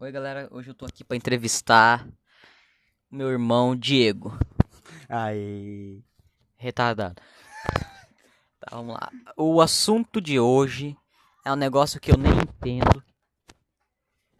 Oi, galera. Hoje eu tô aqui pra entrevistar meu irmão Diego. Aí. Retardado. Tá, vamos lá. O assunto de hoje é um negócio que eu nem entendo.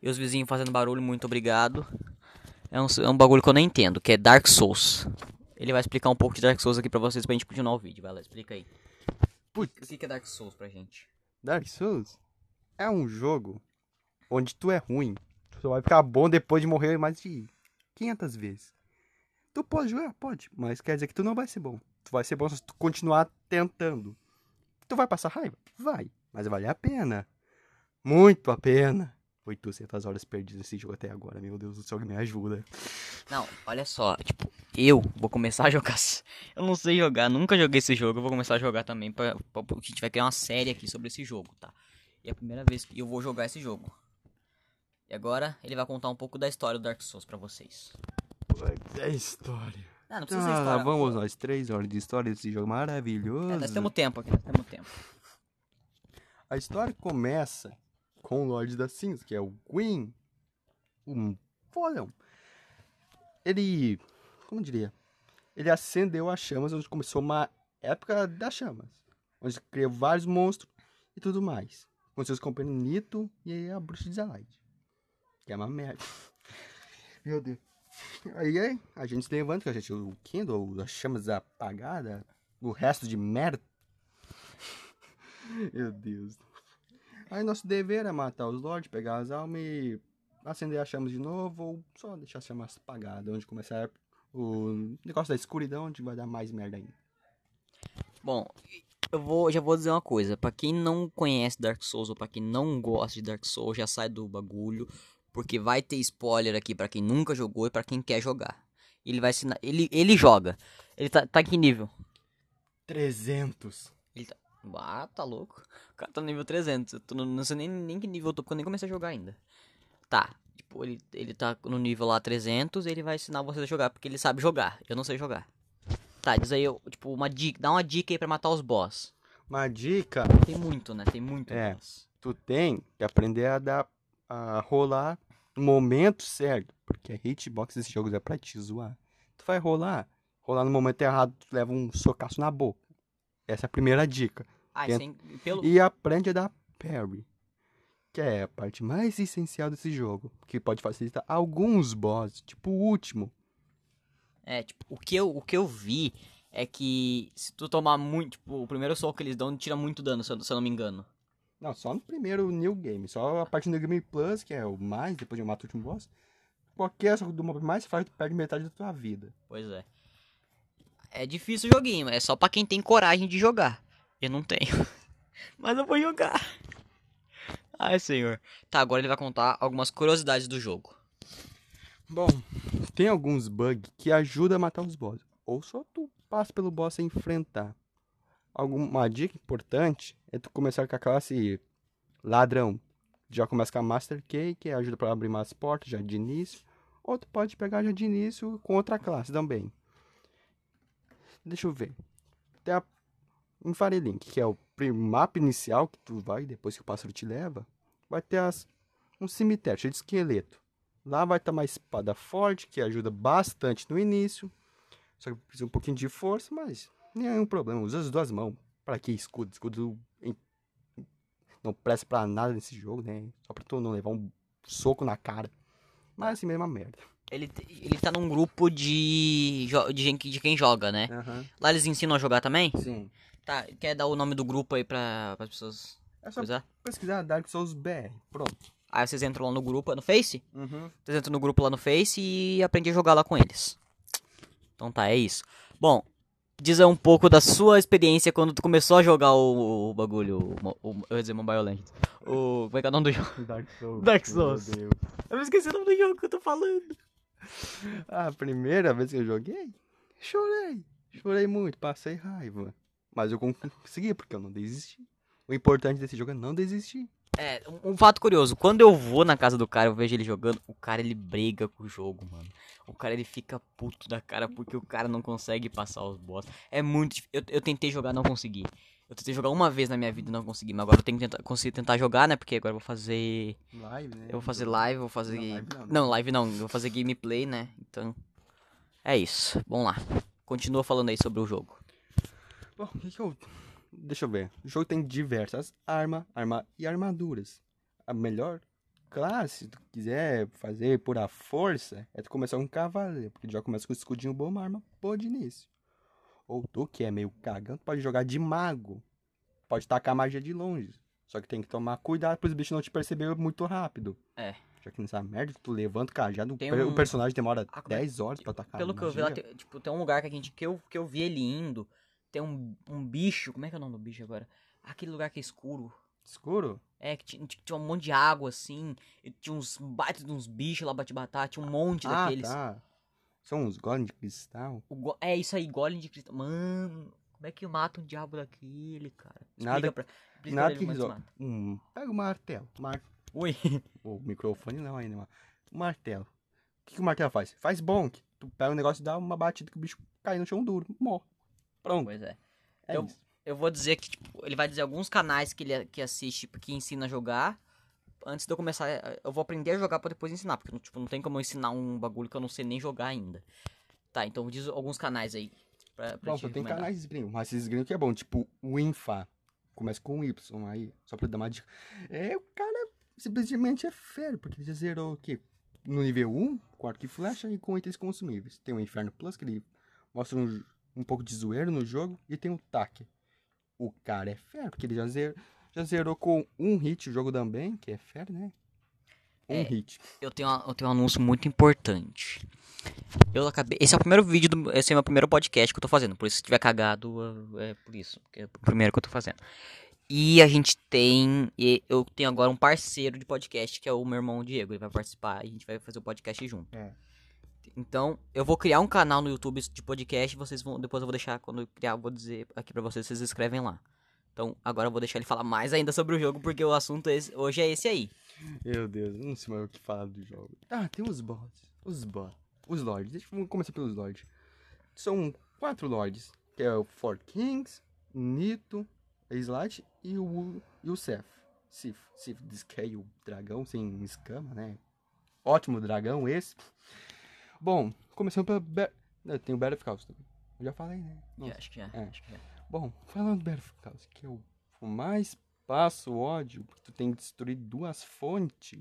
E os vizinhos fazendo barulho, muito obrigado. É um, é um bagulho que eu nem entendo, que é Dark Souls. Ele vai explicar um pouco de Dark Souls aqui pra vocês pra gente continuar o vídeo. Vai lá, explica aí. Putz, O que que é Dark Souls pra gente? Dark Souls é um jogo onde tu é ruim. Só vai ficar bom depois de morrer mais de 500 vezes. Tu pode jogar? Pode. Mas quer dizer que tu não vai ser bom. Tu vai ser bom se tu continuar tentando. Tu vai passar raiva? Vai. Mas vale a pena. Muito a pena. 800 horas perdidas nesse jogo até agora. Meu Deus do céu, me ajuda. Não, olha só, tipo, eu vou começar a jogar. Eu não sei jogar, nunca joguei esse jogo, eu vou começar a jogar também. Pra, pra, porque a gente vai criar uma série aqui sobre esse jogo, tá? E é a primeira vez que eu vou jogar esse jogo. E agora ele vai contar um pouco da história do Dark Souls pra vocês. É história. Ah, não precisa ser Ah, história. vamos nós. Três horas de história desse jogo maravilhoso. É, nós temos tempo aqui, nós temos tempo. A história começa com o Lorde das Cinzas, que é o Gwyn. Um fodão. Ele. Como eu diria? Ele acendeu as chamas, onde começou uma época das chamas. Onde criou vários monstros e tudo mais. Com seus companheiros Nito e a bruxa de Zalaid. Que é uma merda. Meu Deus. Aí aí, a gente se levanta, que a gente, o Kindle, as chamas apagadas, o resto de merda. Meu Deus. Aí nosso dever é matar os lords, pegar as almas e acender as chamas de novo, ou só deixar as chamas apagadas, onde começar o negócio da escuridão, onde vai dar mais merda ainda. Bom, eu vou, já vou dizer uma coisa. Pra quem não conhece Dark Souls ou pra quem não gosta de Dark Souls, já sai do bagulho. Porque vai ter spoiler aqui pra quem nunca jogou e pra quem quer jogar. Ele vai ensinar. Ele, ele joga. Ele tá, tá em que nível? 300. Ele tá. Ah, tá louco. O cara tá no nível 300. Eu tô no- não sei nem, nem que nível eu tô, porque eu nem comecei a jogar ainda. Tá. Tipo, ele, ele tá no nível lá 300 ele vai ensinar vocês a jogar, porque ele sabe jogar. Eu não sei jogar. Tá, diz aí, eu, tipo, uma dica. Dá uma dica aí pra matar os boss. Uma dica, Tem muito, né? Tem muito É. boss. tu tem que aprender a dar a rolar no momento certo, porque a hitbox desses jogos é pra te zoar. Tu vai rolar, rolar no momento errado, tu leva um socaço na boca. Essa é a primeira dica. Ah, sem, pelo... E aprende a dar parry. Que é a parte mais essencial desse jogo. Que pode facilitar alguns bosses, tipo o último. É, tipo, o que, eu, o que eu vi é que se tu tomar muito, tipo, o primeiro soco que eles dão tira muito dano, se eu, se eu não me engano. Não, só no primeiro New Game. Só a parte do New Game Plus, que é o mais, depois de eu mato o último boss. Qualquer do mob mais faz, tu perde metade da tua vida. Pois é. É difícil o joguinho, é só pra quem tem coragem de jogar. Eu não tenho. Mas eu vou jogar. Ai, senhor. Tá, agora ele vai contar algumas curiosidades do jogo. Bom, tem alguns bugs que ajudam a matar os bosses. Ou só tu passa pelo boss sem enfrentar. Alguma dica importante é tu começar com a classe ladrão. Já começa com a Master Key, que ajuda pra abrir mais portas já de início. Ou tu pode pegar já de início com outra classe também. Deixa eu ver. Tem a Infarelink, que é o mapa inicial que tu vai, depois que o pássaro te leva. Vai ter as, um cemitério cheio de esqueleto. Lá vai estar uma espada forte, que ajuda bastante no início. Só que precisa um pouquinho de força, mas nenhum problema. Usa as duas mãos. Pra que escudo? Escudo não presta pra nada nesse jogo, né? Só pra tu não levar um soco na cara. Mas assim mesmo é uma merda. Ele, ele tá num grupo de, de, gente, de quem joga, né? Aham. Lá eles ensinam a jogar também? Sim. Tá, quer dar o nome do grupo aí pra, as pessoas É só coisar? pesquisar Dark Souls BR. Pronto. Aí vocês entram lá no grupo, é no Face? Uhum. Vocês entram no grupo lá no Face e aprendem a jogar lá com eles. Então tá, é isso. Bom, diz um pouco da sua experiência quando tu começou a jogar o, o bagulho. O, o- eu ia dizer Mobile Legends. O, como é que é o nome do jogo? Dark Souls. Dark Souls. Meu Deus. Eu me esqueci o nome do jogo que eu tô falando. A primeira vez que eu joguei, chorei. Chorei muito, passei raiva. Mas eu consegui, porque eu não desisti. O importante desse jogo é não desistir. É, um, um fato curioso, quando eu vou na casa do cara, eu vejo ele jogando, o cara ele briga com o jogo, mano. O cara ele fica puto da cara porque o cara não consegue passar os boss. É muito difícil. Eu, eu tentei jogar, não consegui. Eu tentei jogar uma vez na minha vida e não consegui, mas agora eu tenho que tentar, conseguir tentar jogar, né? Porque agora eu vou fazer. Live, né? Eu vou fazer live, vou fazer. Não, live não, né? Não, live não, eu vou fazer gameplay, né? Então. É isso. Vamos lá. Continua falando aí sobre o jogo. Bom, o que, que eu. Deixa eu ver. O jogo tem diversas armas arma e armaduras. A melhor classe, se tu quiser fazer por a força, é tu começar com um cavaleiro. Porque tu já começa com um escudinho bom, uma arma boa de início. Ou tu, que é meio cagão, tu pode jogar de mago. Pode tacar magia de longe. Só que tem que tomar cuidado para os bichos não te perceber muito rápido. É. Já que nessa merda, tu levanta o cajado, o Tem um- o personagem demora Ah, como é- 10 horas pra atacar. Pelo que eu vi lá, tem, tipo, tem um lugar que a gente. Que eu, que eu vi ele indo. Tem um, um bicho. Como é que é o nome do bicho agora? Aquele lugar que é escuro. Escuro? É, que tinha, tinha um monte de água, assim. E tinha uns baitos de uns bichos lá pra te matar. Tinha um monte Ah, daqueles. tá. São uns golems de cristal. Go- É isso aí, golem de cristal. Mano, como é que mata um diabo daquele, cara? Explica Nada- pra, explica Nada pra que é resolve. mata. Um, pega o martelo. Mar... Ui. O microfone não ainda, mas. O martelo. O que, que o martelo faz? Faz bonk. Tu pega o negócio e dá uma batida que o bicho cai no chão duro. Morre. Pronto. Pois é. É eu- isso. Eu vou dizer que, tipo, ele vai dizer alguns canais que ele que assiste, que ensina a jogar. Antes de eu começar, eh, eu vou aprender a jogar pra depois ensinar, porque tipo, não tem como eu ensinar um bagulho que eu não sei nem jogar ainda. Tá, então diz alguns canais aí. Pra, pra Bom, te só tem canais de gringo, mas esses gringos que é bom, tipo o Infa. Começa com um Y aí, só pra dar uma dica. É, o cara simplesmente é fero, porque ele já zerou o quê? No nível 1, com arco e flecha e com itens consumíveis. Tem o Inferno Plus, que ele mostra um, um pouco de zoeiro no jogo, e tem o TAC. O cara é fero, porque ele já zerou, já zerou com um hit o jogo também, que é fero, né? Um É. hit. Eu tenho, eu tenho um anúncio muito importante. Eu acabei. Esse é o primeiro vídeo, do, esse é o meu primeiro podcast que eu tô fazendo. Por isso, se tiver cagado, é por isso. que É o primeiro que eu tô fazendo. E a gente tem. Eu tenho agora um parceiro de podcast, que é o meu irmão Diego. Ele vai participar e a gente vai fazer o podcast junto. É. Então, eu vou criar um canal no YouTube de podcast. Vocês vão. Depois eu vou deixar. Quando eu criar, eu vou dizer aqui pra vocês. Vocês escrevem lá. Então, agora eu vou deixar ele falar mais ainda sobre o jogo, porque o assunto é esse- hoje é esse aí. Meu Deus, não sei mais o que falar do jogo. Ah, tem os bots. Os bots. Os lords. Deixa eu começar pelos lords. São quatro lords. Que é o Four Kings, Nito, Slate e o, e o Seth. Sif. Sif diz que é o dragão sem escama, né? Ótimo dragão esse. Bom, começando pela... Be tem o Chaos também. Eu já falei, né? Já, acho que já. É. Acho que já. Bom, falando do Chaos, que é o mais passo ódio, porque tu tem que destruir duas fontes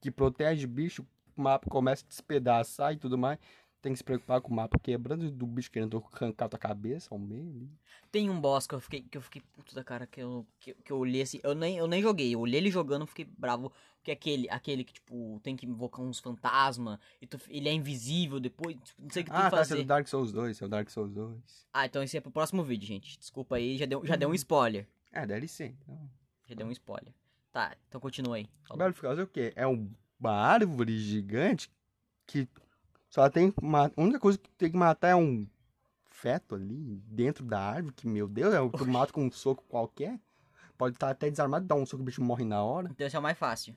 que protege bicho, o mapa começa a despedaçar e tudo mais. Tem que se preocupar com o mapa quebrando do bicho querendo arrancar tua cabeça ao meio ali. Tem um boss que eu fiquei, que eu fiquei puto da cara, que eu, que, que eu olhei assim. Eu nem, eu nem joguei, eu olhei ele jogando fiquei bravo. Que é aquele, aquele que, tipo, tem que invocar uns fantasmas. E tu, ele é invisível depois. tipo, não sei o que tem Ah, tá, é fazer. do Dark Souls 2, esse é o Dark Souls 2. Ah, então esse é pro próximo vídeo, gente. Desculpa aí, já deu, já deu um spoiler. É, DLC. Então. Já deu um spoiler. Tá, então continua aí. O Battle of Chaos é o quê? É um- uma árvore gigante que só tem uma... A única coisa que tem que matar é um feto ali dentro da árvore, que, meu Deus, é o que eu mato com um soco qualquer. Pode estar até desarmado, dá um soco, o bicho morre na hora. Então esse é o mais fácil.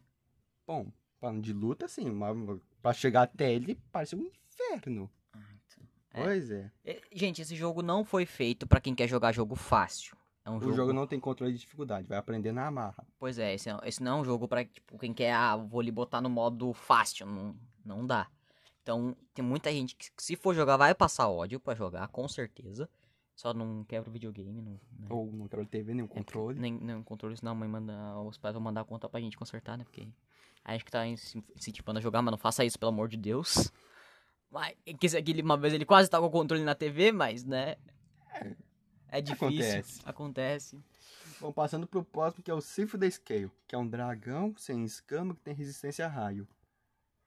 Bom, falando de luta, sim, mas pra chegar até ele parece um inferno. Ah, então. É. Pois é. É, Gente, esse jogo não foi feito pra quem quer jogar jogo fácil. É um O jogo, jogo não tem controle de dificuldade, vai aprender na amarra. Pois é, esse, é- esse não é um jogo pra tipo, quem quer, ah, vou lhe botar no modo fácil. Não, não dá. Então, tem muita gente que, se for jogar, vai passar ódio pra jogar, com certeza. Só não quebra o videogame. Não, né? Ou não quebra TV, nem o É, controle. nem, nem o controle, senão a mãe manda. Os pais vão mandar a conta pra gente consertar, né? Porque a gente que tá incentivando a jogar, mas não faça isso, pelo amor de Deus. Mas, aqui, uma vez ele quase tá com o controle na TV, mas, né? É difícil. Acontece. Acontece. Bom, passando pro próximo, que é o Sif da Scale, que é um dragão sem escama que tem resistência a raio.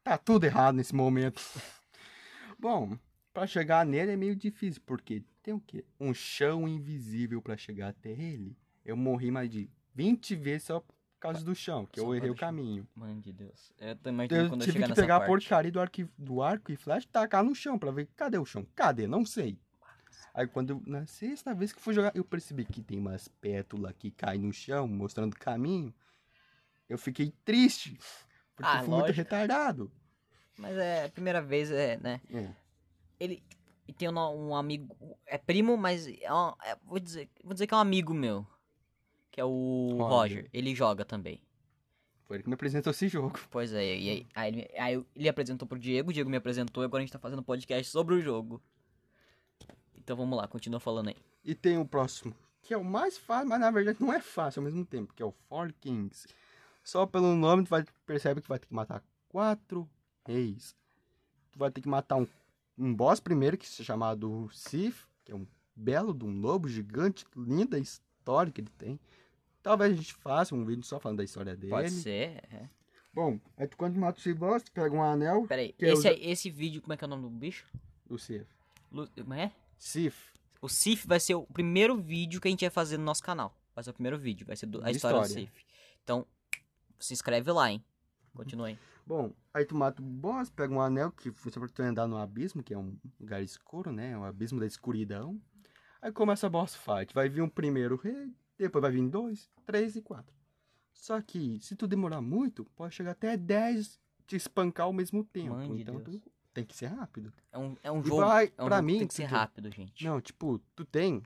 Tá tudo errado nesse momento. Bom, pra chegar nele é meio difícil, porque tem o quê? Um chão invisível pra chegar até ele. Eu morri mais de 20 vezes só por causa do chão, que Só eu errei o caminho. Mano de Deus. Eu Eu quando eu tive chegar que pegar a parte. porcaria do arco, e- do arco e flash e tacar no chão pra ver cadê o chão. Cadê? Não sei. Aí quando eu, na sexta vez que fui jogar, eu percebi que tem umas pétalas que caem no chão, mostrando o caminho. eu fiquei triste. Porque Ah, eu fui muito lógico. retardado. Mas é a primeira vez, é, né? É. Ele e tem um, um amigo. É primo, mas é um- é- vou, dizer, vou dizer que é um amigo meu. Que é o Roger. Roger. Ele joga também. Foi ele que me apresentou esse jogo. Pois é, e aí, aí, ele- aí ele apresentou pro Diego, o Diego me apresentou e agora a gente tá fazendo podcast sobre o jogo. Então vamos lá, continua falando aí. E tem o próximo, que é o mais fácil, mas na verdade não é fácil ao mesmo tempo, que é o Four Kings. Só pelo nome tu vai percebe que vai ter que matar quatro reis. Tu vai ter que matar um, um boss primeiro, que é chamado Sif, que é um belo de um lobo gigante, linda história que ele tem. Talvez a gente faça um vídeo só falando da história dele. Pode ser. É. Bom, aí tu quando mata o Sif boss, tu pega um anel, Pera aí, Que eu esse, aí- esse vídeo, como é que é o nome do bicho? o Sif. Lu- Como é? Sif, O Sif vai ser o primeiro vídeo que a gente vai fazer no nosso canal. Vai ser o primeiro vídeo, vai ser do- a De história, do história. Sif. Então, se inscreve lá, hein? Continua aí. Bom, aí tu mata o boss, pega um anel que funciona pra tu andar no abismo, que é um lugar escuro, né? O abismo da escuridão. Aí começa a boss fight. Vai vir um primeiro rei, depois vai vir dois, três e quatro. Só que, se tu demorar muito, pode chegar até 10 te espancar ao mesmo tempo. Mãe de então Deus. tu tem que ser rápido. É um, é um jogo. vai, é um pra jogo mim, tem que ser tu- rápido, gente. Não, tipo, tu tem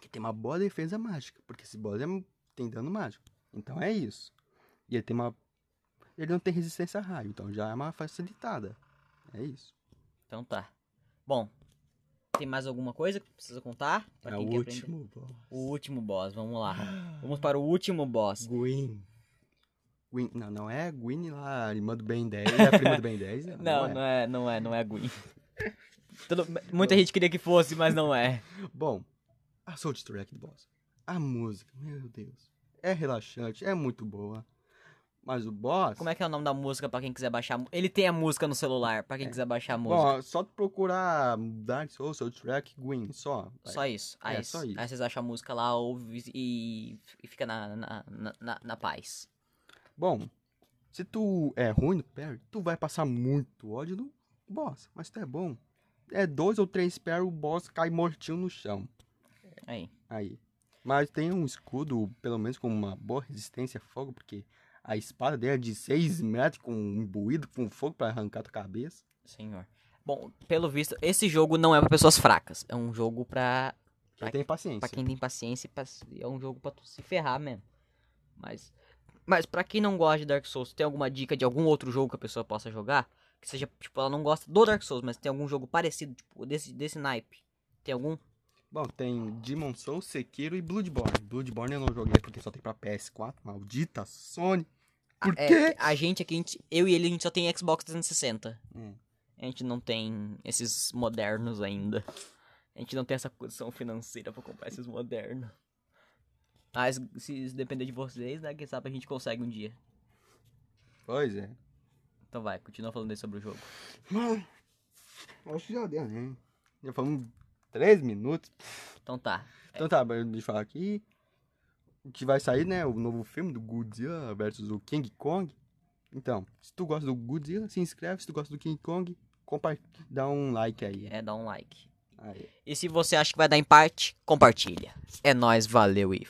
que ter uma boa defesa mágica. Porque esse boss é, tem dano mágico. Então é isso. E ele tem uma. Ele não tem resistência a raio, então já é uma facilitada. É isso. Então tá. Bom, tem mais alguma coisa que precisa contar? Pra é o quer aprender? último boss. O último boss, vamos lá. Vamos para o último boss. Gwyn. Gwyn. Não, não é Gwyn lá, irmã do Ben 10. É a prima do Ben 10. Não, Não, é. não é, não é, não é a Gwen. Todo- muita gente queria que fosse, mas não é. Bom, a soundtrack do boss. A música, meu Deus. É relaxante, é muito boa. Mas o boss. Como é que é o nome da música pra quem quiser baixar? Ele tem a música no celular, pra quem quiser baixar a música. Bom, só tu procurar Dark Souls, soundtrack, Gwyn, só. Só isso. Aí, É, só isso. aí vocês acham a música lá, ouve e, e fica na, na, na, na- na paz. Bom, se tu é ruim no parry, tu vai passar muito ódio no boss. Mas tu é bom, é dois ou três parry, o boss cai mortinho no chão. Aí. Aí. Mas tem um escudo, pelo menos com uma boa resistência a fogo, porque a espada dele é de 6 metros, com um imbuído com fogo pra arrancar tua cabeça. Senhor. Bom, pelo visto, esse jogo não é pra pessoas fracas. É um jogo pra, Quem tem paciência. pra quem tem paciência. pra- É um jogo pra tu se ferrar mesmo. Mas, mas pra quem não gosta de Dark Souls, tem alguma dica de algum outro jogo que a pessoa possa jogar? Que seja, tipo, ela não gosta do Dark Souls, mas tem algum jogo parecido, tipo, desse, desse naipe. Tem algum? Bom, tem Demon Souls, Sekiro e Bloodborne. Bloodborne eu não joguei porque só tem pra PS4, maldita Sony. Por É, quê? a gente aqui, a gente- eu e ele, a gente só tem Xbox 360. Hum. A gente não tem esses modernos ainda. A gente não tem essa condição financeira pra comprar esses modernos. Mas se depender de vocês, né? Quem sabe a gente consegue um dia. Pois é. Então vai, continua falando aí sobre o jogo. Mano, acho que já deu, né? Já falamos 3 minutos. Então tá. Então tá, deixa eu falar aqui. Que vai sair, né? O novo filme do Godzilla versus o King Kong. Então, se tu gosta do Godzilla, se inscreve. Se tu gosta do King Kong, dá um like aí. É, dá um like. aí. E se você acha que vai dar empate, compartilha. É nóis, valeu e